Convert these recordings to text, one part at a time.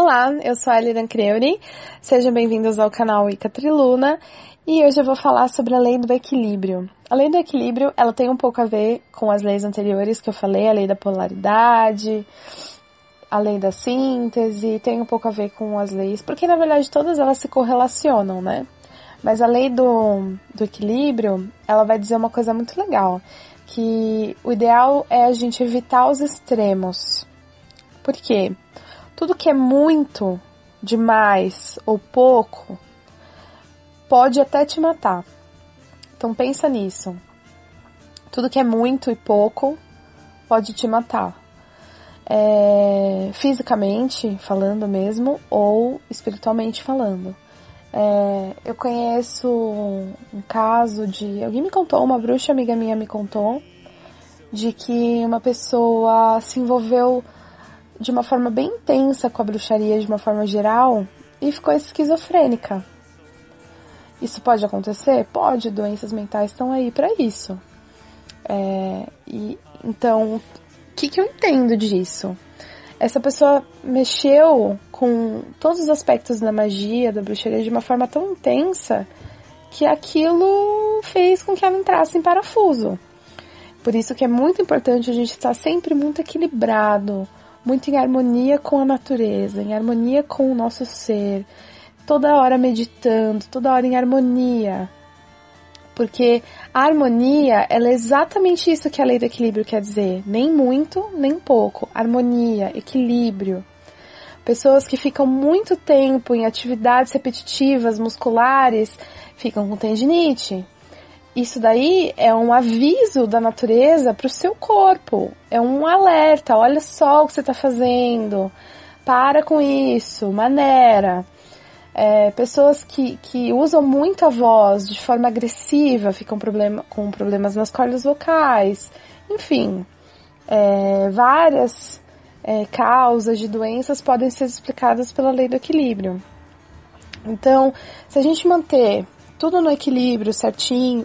Olá, eu sou a Eliran Creuri, sejam bem-vindos ao canal Ica Triluna e hoje eu vou falar sobre a lei do equilíbrio. A lei do equilíbrio, ela tem um pouco a ver com as leis anteriores que eu falei, a lei da polaridade, a lei da síntese, tem um pouco a ver com as leis, porque na verdade todas elas se correlacionam, né? Mas a lei do, do equilíbrio, ela vai dizer uma coisa muito legal, que o ideal é a gente evitar os extremos. Por quê? Tudo que é muito, demais ou pouco pode até te matar. Então pensa nisso. Tudo que é muito e pouco pode te matar. É, fisicamente falando mesmo ou espiritualmente falando. É, eu conheço um caso de. Alguém me contou, uma bruxa amiga minha me contou, de que uma pessoa se envolveu de uma forma bem intensa com a bruxaria de uma forma geral e ficou esquizofrênica. Isso pode acontecer? Pode, doenças mentais estão aí para isso. É, e então, o que, que eu entendo disso? Essa pessoa mexeu com todos os aspectos da magia, da bruxaria de uma forma tão intensa que aquilo fez com que ela entrasse em parafuso. Por isso que é muito importante a gente estar sempre muito equilibrado, muito em harmonia com a natureza, em harmonia com o nosso ser, toda hora meditando, toda hora em harmonia. Porque a harmonia, ela é exatamente isso que a lei do equilíbrio quer dizer. Nem muito, nem pouco. Harmonia, equilíbrio. Pessoas que ficam muito tempo em atividades repetitivas, musculares, ficam com tendinite, isso daí é um aviso da natureza para o seu corpo. É um alerta. Olha só o que você está fazendo. Para com isso. Maneira. É, pessoas que, que usam muito a voz de forma agressiva ficam problema, com problemas nas cordas vocais. Enfim, é, várias é, causas de doenças podem ser explicadas pela lei do equilíbrio. Então, se a gente manter tudo no equilíbrio certinho,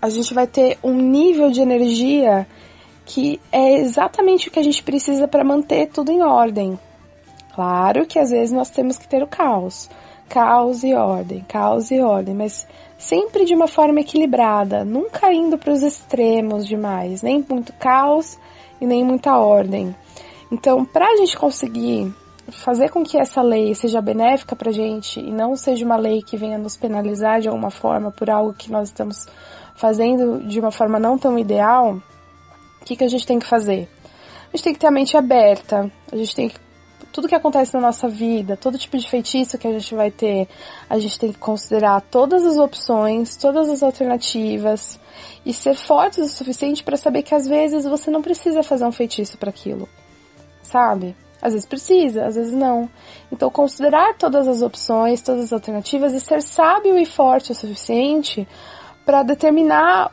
a gente vai ter um nível de energia que é exatamente o que a gente precisa para manter tudo em ordem. Claro que às vezes nós temos que ter o caos, caos e ordem, caos e ordem, mas sempre de uma forma equilibrada, nunca indo para os extremos demais, nem muito caos e nem muita ordem. Então, para a gente conseguir fazer com que essa lei seja benéfica para a gente e não seja uma lei que venha nos penalizar de alguma forma por algo que nós estamos fazendo de uma forma não tão ideal, o que, que a gente tem que fazer? A gente tem que ter a mente aberta, a gente tem que tudo que acontece na nossa vida, todo tipo de feitiço que a gente vai ter, a gente tem que considerar todas as opções, todas as alternativas e ser fortes o suficiente para saber que às vezes você não precisa fazer um feitiço para aquilo, sabe? Às vezes precisa, às vezes não. Então considerar todas as opções, todas as alternativas e ser sábio e forte o suficiente para determinar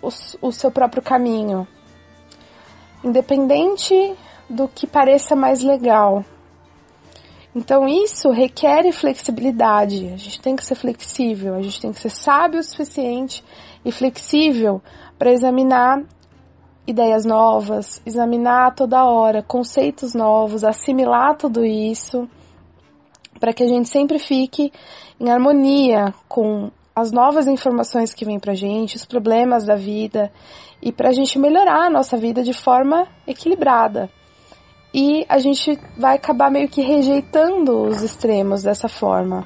o, o seu próprio caminho, independente do que pareça mais legal. Então isso requer flexibilidade. A gente tem que ser flexível, a gente tem que ser sábio o suficiente e flexível para examinar ideias novas, examinar toda hora conceitos novos, assimilar tudo isso, para que a gente sempre fique em harmonia com as novas informações que vêm pra gente, os problemas da vida e pra gente melhorar a nossa vida de forma equilibrada. E a gente vai acabar meio que rejeitando os extremos dessa forma.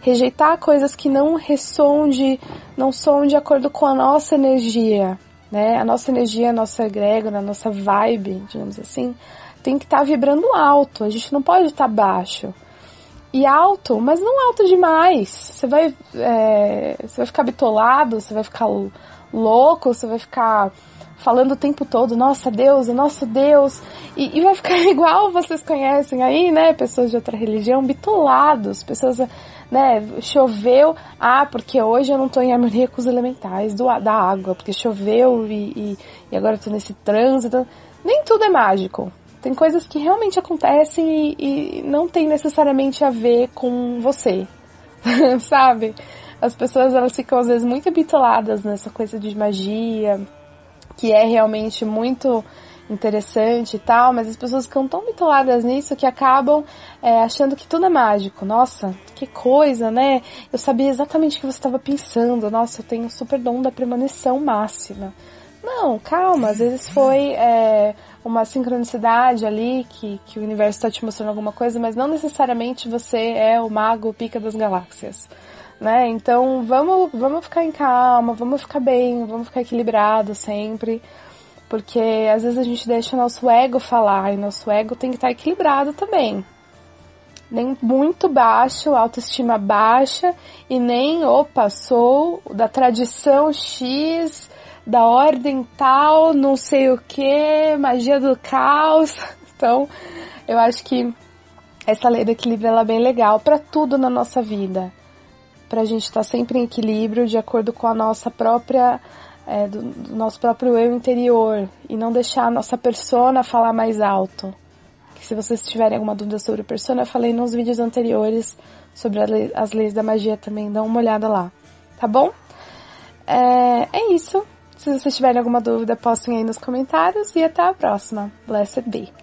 Rejeitar coisas que não ressoam de, não soam de acordo com a nossa energia, né? A nossa energia, a nossa egrégora, a nossa vibe, digamos assim, tem que estar tá vibrando alto. A gente não pode estar tá baixo e alto, mas não alto demais. Você vai, é, você vai ficar bitolado, você vai ficar louco, você vai ficar falando o tempo todo, nossa Deus, nosso Deus, e, e, vai ficar igual vocês conhecem aí, né, pessoas de outra religião, bitolados, pessoas, né, choveu, ah, porque hoje eu não tô em harmonia com os elementais do, da água, porque choveu e, e, e agora eu tô nesse trânsito, nem tudo é mágico, tem coisas que realmente acontecem e, e não tem necessariamente a ver com você, sabe? As pessoas elas ficam às vezes muito habituadas nessa coisa de magia, que é realmente muito interessante e tal, mas as pessoas ficam tão bitoladas nisso que acabam é, achando que tudo é mágico. Nossa, que coisa, né? Eu sabia exatamente o que você estava pensando. Nossa, eu tenho super dom da premonição máxima. Não, calma, às vezes foi é, uma sincronicidade ali que, que o universo está te mostrando alguma coisa, mas não necessariamente você é o mago pica das galáxias. Né? Então vamos, vamos ficar em calma, vamos ficar bem, vamos ficar equilibrado sempre. Porque às vezes a gente deixa nosso ego falar e nosso ego tem que estar equilibrado também. Nem muito baixo, autoestima baixa, e nem, opa, sou da tradição X, da ordem tal, não sei o que, magia do caos. Então, eu acho que essa lei do equilíbrio ela é bem legal para tudo na nossa vida. Pra gente estar tá sempre em equilíbrio de acordo com a nossa própria é, do, do, nosso próprio eu interior e não deixar a nossa persona falar mais alto. Se vocês tiverem alguma dúvida sobre persona, eu falei nos vídeos anteriores sobre lei, as leis da magia também, dá uma olhada lá, tá bom? É, é isso. Se vocês tiverem alguma dúvida, postem aí nos comentários e até a próxima. Blessed be!